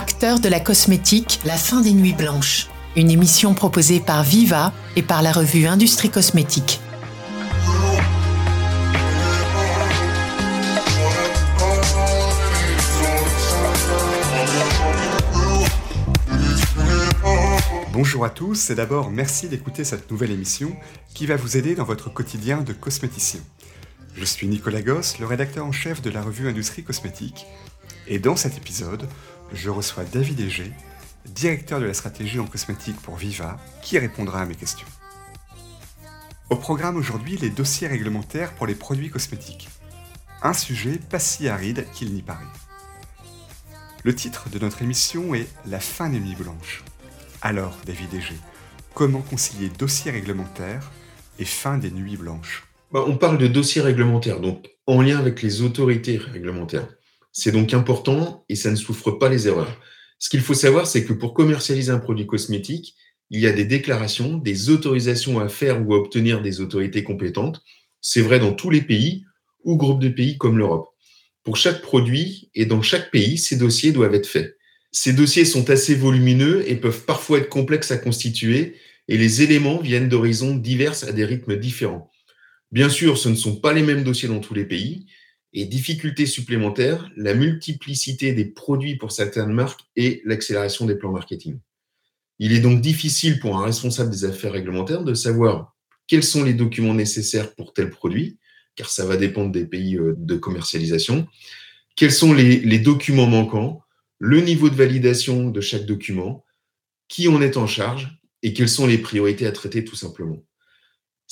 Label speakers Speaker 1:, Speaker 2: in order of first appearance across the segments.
Speaker 1: Acteurs de la cosmétique, la fin des nuits blanches. Une émission proposée par Viva et par la revue Industrie Cosmétique.
Speaker 2: Bonjour à tous et d'abord merci d'écouter cette nouvelle émission qui va vous aider dans votre quotidien de cosméticien. Je suis Nicolas Gosse, le rédacteur en chef de la revue Industrie Cosmétique, et dans cet épisode, je reçois David Egé, directeur de la stratégie en cosmétique pour Viva, qui répondra à mes questions. Au programme aujourd'hui, les dossiers réglementaires pour les produits cosmétiques. Un sujet pas si aride qu'il n'y paraît. Le titre de notre émission est La fin des nuits blanches. Alors, David Egé, comment concilier dossiers réglementaires et fin des nuits blanches?
Speaker 3: Bah, On parle de dossiers réglementaires, donc en lien avec les autorités réglementaires. C'est donc important et ça ne souffre pas les erreurs. Ce qu'il faut savoir, c'est que pour commercialiser un produit cosmétique, il y a des déclarations, des autorisations à faire ou à obtenir des autorités compétentes. C'est vrai dans tous les pays ou groupes de pays comme l'Europe. Pour chaque produit et dans chaque pays, ces dossiers doivent être faits. Ces dossiers sont assez volumineux et peuvent parfois être complexes à constituer et les éléments viennent d'horizons divers à des rythmes différents. Bien sûr, ce ne sont pas les mêmes dossiers dans tous les pays et difficulté supplémentaire, la multiplicité des produits pour certaines marques et l'accélération des plans marketing. Il est donc difficile pour un responsable des affaires réglementaires de savoir quels sont les documents nécessaires pour tel produit, car ça va dépendre des pays euh, de commercialisation, quels sont les, les documents manquants, le niveau de validation de chaque document, qui en est en charge et quelles sont les priorités à traiter tout simplement.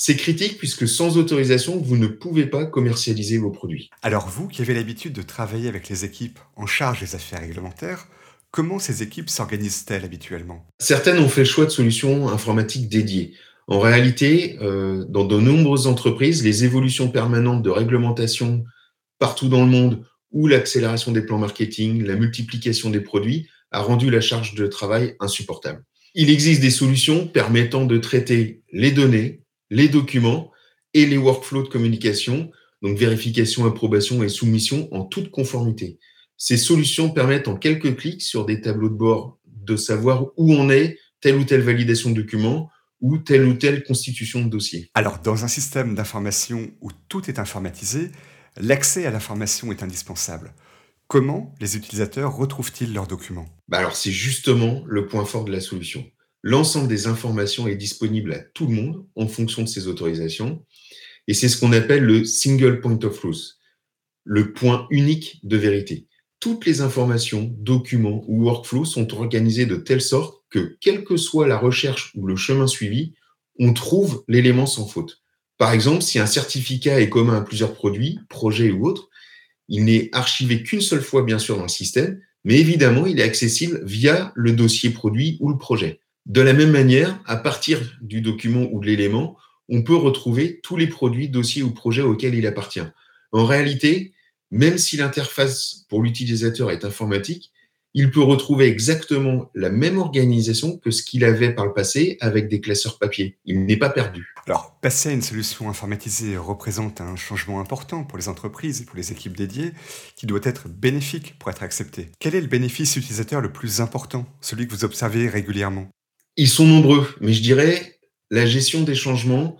Speaker 3: C'est critique puisque sans autorisation, vous ne pouvez pas commercialiser vos produits.
Speaker 2: Alors vous, qui avez l'habitude de travailler avec les équipes en charge des affaires réglementaires, comment ces équipes s'organisent-elles habituellement?
Speaker 3: Certaines ont fait le choix de solutions informatiques dédiées. En réalité, euh, dans de nombreuses entreprises, les évolutions permanentes de réglementation partout dans le monde ou l'accélération des plans marketing, la multiplication des produits a rendu la charge de travail insupportable. Il existe des solutions permettant de traiter les données, les documents et les workflows de communication, donc vérification, approbation et soumission en toute conformité. Ces solutions permettent en quelques clics sur des tableaux de bord de savoir où on est telle ou telle validation de document ou telle ou telle constitution de dossier.
Speaker 2: Alors, dans un système d'information où tout est informatisé, l'accès à l'information est indispensable. Comment les utilisateurs retrouvent-ils leurs documents?
Speaker 3: Bah Alors, c'est justement le point fort de la solution. L'ensemble des informations est disponible à tout le monde en fonction de ses autorisations. Et c'est ce qu'on appelle le single point of truth, le point unique de vérité. Toutes les informations, documents ou workflows sont organisés de telle sorte que, quelle que soit la recherche ou le chemin suivi, on trouve l'élément sans faute. Par exemple, si un certificat est commun à plusieurs produits, projets ou autres, il n'est archivé qu'une seule fois, bien sûr, dans le système, mais évidemment, il est accessible via le dossier produit ou le projet. De la même manière, à partir du document ou de l'élément, on peut retrouver tous les produits, dossiers ou projets auxquels il appartient. En réalité, même si l'interface pour l'utilisateur est informatique, il peut retrouver exactement la même organisation que ce qu'il avait par le passé avec des classeurs papier. Il n'est pas perdu.
Speaker 2: Alors, passer à une solution informatisée représente un changement important pour les entreprises et pour les équipes dédiées qui doit être bénéfique pour être accepté. Quel est le bénéfice utilisateur le plus important, celui que vous observez régulièrement?
Speaker 3: Ils sont nombreux, mais je dirais la gestion des changements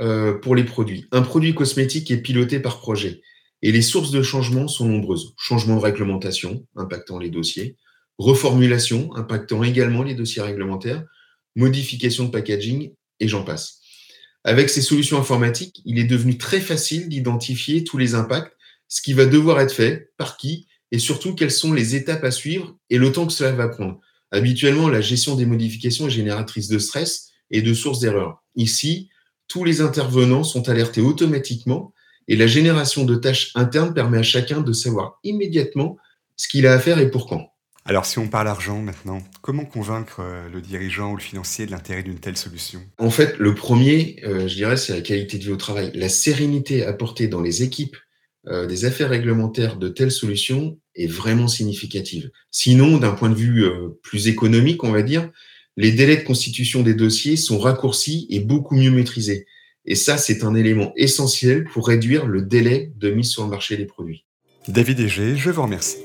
Speaker 3: euh, pour les produits. Un produit cosmétique est piloté par projet et les sources de changement sont nombreuses. Changement de réglementation impactant les dossiers, reformulation impactant également les dossiers réglementaires, modification de packaging et j'en passe. Avec ces solutions informatiques, il est devenu très facile d'identifier tous les impacts, ce qui va devoir être fait, par qui et surtout quelles sont les étapes à suivre et le temps que cela va prendre. Habituellement, la gestion des modifications est génératrice de stress et de sources d'erreurs. Ici, tous les intervenants sont alertés automatiquement et la génération de tâches internes permet à chacun de savoir immédiatement ce qu'il a à faire et pour quand.
Speaker 2: Alors si on parle argent maintenant, comment convaincre euh, le dirigeant ou le financier de l'intérêt d'une telle solution?
Speaker 3: En fait, le premier, euh, je dirais, c'est la qualité de vie au travail. La sérénité apportée dans les équipes euh, des affaires réglementaires de telles solutions est vraiment significative. Sinon, d'un point de vue euh, plus économique, on va dire, les délais de constitution des dossiers sont raccourcis et beaucoup mieux maîtrisés. Et ça, c'est un élément essentiel pour réduire le délai de mise sur le marché des produits.
Speaker 2: David Egé, je vous remercie.